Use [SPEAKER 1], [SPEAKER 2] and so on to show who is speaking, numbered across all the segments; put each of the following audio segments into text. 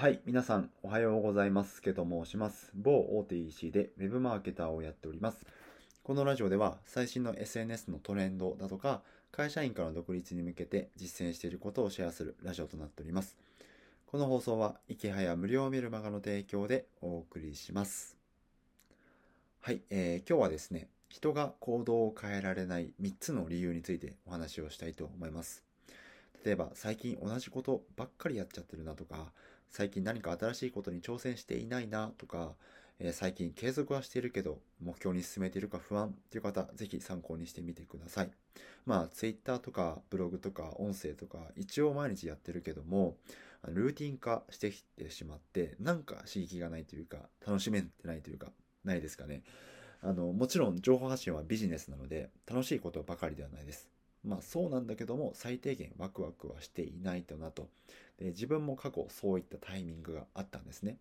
[SPEAKER 1] はい、皆さんおはようございます。けと申します。某大手 EC で Web マーケターをやっております。このラジオでは最新の SNS のトレンドだとか、会社員からの独立に向けて実践していることをシェアするラジオとなっております。この放送は、いきはや無料メルマガの提供でお送りします。はい、えー、今日はですね、人が行動を変えられない3つの理由についてお話をしたいと思います。例えば、最近同じことばっかりやっちゃってるなとか、最近何か新しいことに挑戦していないなとか、えー、最近継続はしているけど、目標に進めているか不安っていう方、ぜひ参考にしてみてください。まあ、Twitter とかブログとか音声とか、一応毎日やってるけども、ルーティン化してきてしまって、なんか刺激がないというか、楽しめてないというか、ないですかね。あの、もちろん情報発信はビジネスなので、楽しいことばかりではないです。まあそうなんだけども、最低限ワクワクはしていないとなと。で自分も過去そういったタイミングがあったんですね。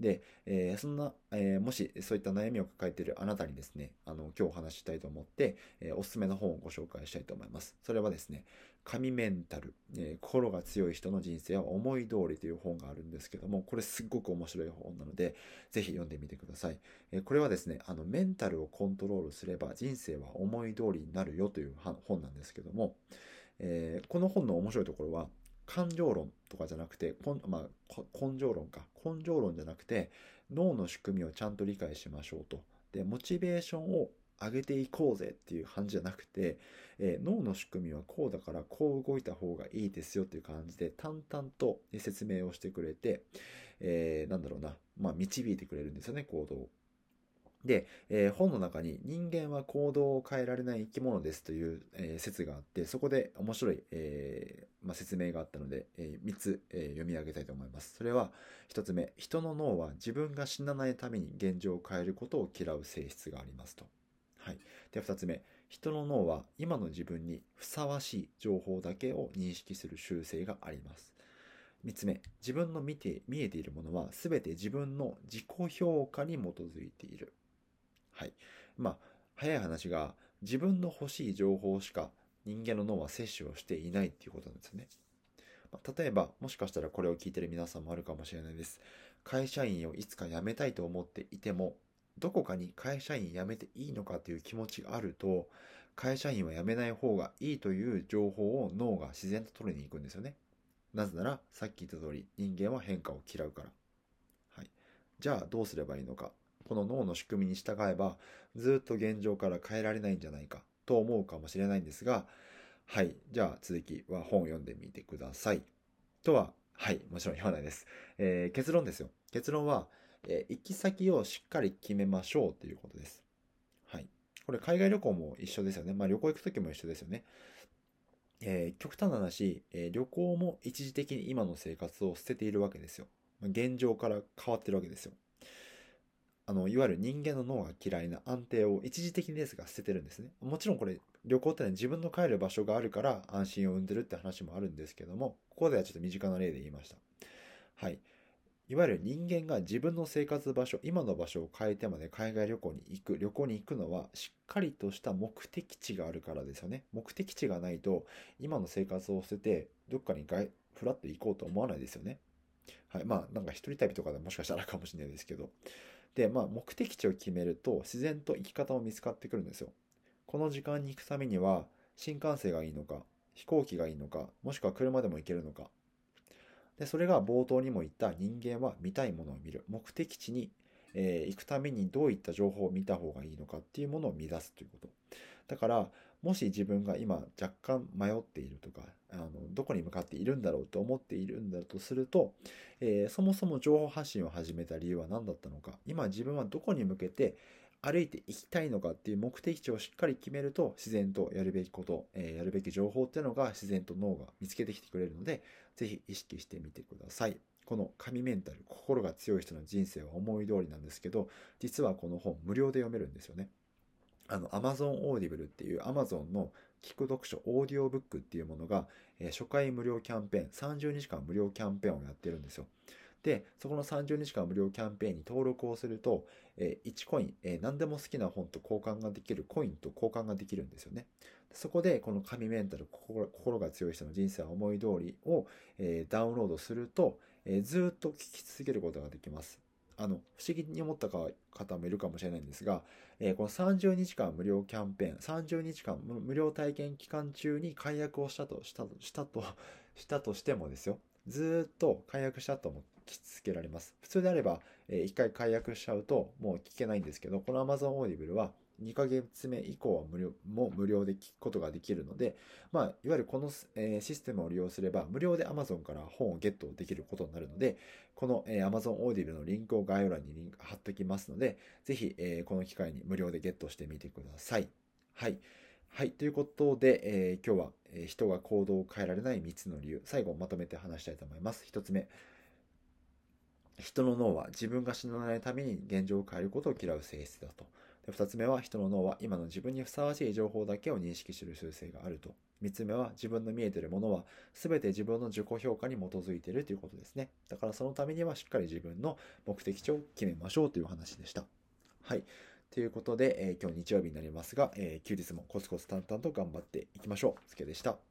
[SPEAKER 1] で、えー、そんな、えー、もしそういった悩みを抱えているあなたにですね、あの、今日お話ししたいと思って、えー、おすすめの本をご紹介したいと思います。それはですね、神メンタル、え心が強い人の人生は思い通りという本があるんですけども、これすっごく面白い本なので、ぜひ読んでみてください。えこれはですね、あの、メンタルをコントロールすれば人生は思い通りになるよという本なんですけども、えこの本の面白いところは、感情論とかじゃなくて、まあ、根性論か。根性論じゃなくて、脳の仕組みをちゃんと理解しましょうと。で、モチベーションを上げていこうぜっていう感じじゃなくて、えー、脳の仕組みはこうだからこう動いた方がいいですよっていう感じで淡々と説明をしてくれて、えー、なんだろうな、まあ導いてくれるんですよね、行動を。で、えー、本の中に人間は行動を変えられない生き物ですという、えー、説があって、そこで面白い、えー、まあ、説明があったので、え3つ、え読み上げたいと思います。それは、1つ目、人の脳は自分が死なないために現状を変えることを嫌う性質がありますと。はい。で、2つ目、人の脳は今の自分にふさわしい情報だけを認識する習性があります。3つ目、自分の見て、見えているものは全て自分の自己評価に基づいている。はい。まあ、早い話が、自分の欲しい情報しか人間の脳は摂取をしていないっていうことなんですね。まあ、例えば、もしかしたらこれを聞いてる皆さんもあるかもしれないです。会社員をいつか辞めたいと思っていても、どこかに会社員辞めていいのかという気持ちがあると、会社員は辞めない方がいいという情報を脳が自然と取りに行くんですよね。なぜなら、さっき言った通り、人間は変化を嫌うから。はい。じゃあ、どうすればいいのか。この脳の仕組みに従えば、ずっと現状から変えられないんじゃないかと思うかもしれないんですが、はい。じゃあ続きは本を読んでみてください。とは、はい。もちろん言わないです。えー、結論ですよ。結論は、えー、行き先をしっかり決めましょうということです。はい。これ海外旅行も一緒ですよね。まあ旅行行くときも一緒ですよね。えー、極端な話、えー、旅行も一時的に今の生活を捨てているわけですよ。現状から変わってるわけですよ。あの、いわゆる人間の脳が嫌いな安定を一時的にですが捨ててるんですね。もちろんこれ、旅行ってのは自分の帰る場所があるから安心を生んでるって話もあるんですけども、ここではちょっと身近な例で言いました。はい。いわゆる人間が自分の生活場所、今の場所を変えてまで海外旅行に行く、旅行に行くのはしっかりとした目的地があるからですよね。目的地がないと、今の生活を捨てて、どっかにフラッと行こうと思わないですよね。はい。まあ、なんか一人旅とかでもしかしたらかもしれないですけど。で、まあ、目的地を決めると、自然と生き方も見つかってくるんですよ。この時間に行くためには、新幹線がいいのか、飛行機がいいのか、もしくは車でも行けるのか。で、それが冒頭にも言った人間は見たいものを見る。目的地に、えー、行くためにどういった情報を見た方がいいのかっていうものを見出すということ。だから、もし自分が今若干迷っているとか、あの、どこに向かっているんだろうと思っているんだとすると、えー、そもそも情報発信を始めた理由は何だったのか、今自分はどこに向けて歩いていきたいのかっていう目的地をしっかり決めると、自然とやるべきこと、えー、やるべき情報っていうのが自然と脳が見つけてきてくれるので、ぜひ意識してみてください。この神メンタル、心が強い人の人生は思い通りなんですけど、実はこの本無料で読めるんですよね。あの、Amazon Audible っていう Amazon の聞く読書オーディオブックっていうものが、えー、初回無料キャンペーン、30日間無料キャンペーンをやってるんですよ。で、そこの30日間無料キャンペーンに登録をすると、えー、1コイン、えー、何でも好きな本と交換ができるコインと交換ができるんですよね。そこで、この神メンタル心、心が強い人の人生は思い通りを、えー、ダウンロードすると、え、ずっと聞き続けることができます。あの、不思議に思った方もいるかもしれないんですが、えー、この30日間無料キャンペーン、30日間無料体験期間中に解約をしたと、したと、したと、したとしてもですよ。ずっと解約したとも聞きつけられます。普通であれば、えー、1回解約しちゃうともう聞けないんですけど、この Amazon Audible は2ヶ月目以降は無料も無料で聞くことができるので、まあ、いわゆるこの、え、システムを利用すれば、無料で Amazon から本をゲットできることになるので、この、え、Amazon Audible のリンクを概要欄にリンク貼っておきますので、ぜひ、え、この機会に無料でゲットしてみてください。はい。はい。ということで、えー、今日は、え、人が行動を変えられない3つの理由、最後まとめて話したいと思います。1つ目。人の脳は自分が死なないために現状を変えることを嫌う性質だと。2つ目は人の脳は今の自分にふさわしい情報だけを認識する習性があると。3つ目は自分の見えているものは全て自分の自己評価に基づいているということですね。だからそのためにはしっかり自分の目的地を決めましょうという話でした。はい。ということで、えー、今日日曜日になりますが、えー、休日もコツコツ淡々と頑張っていきましょう。つけでした。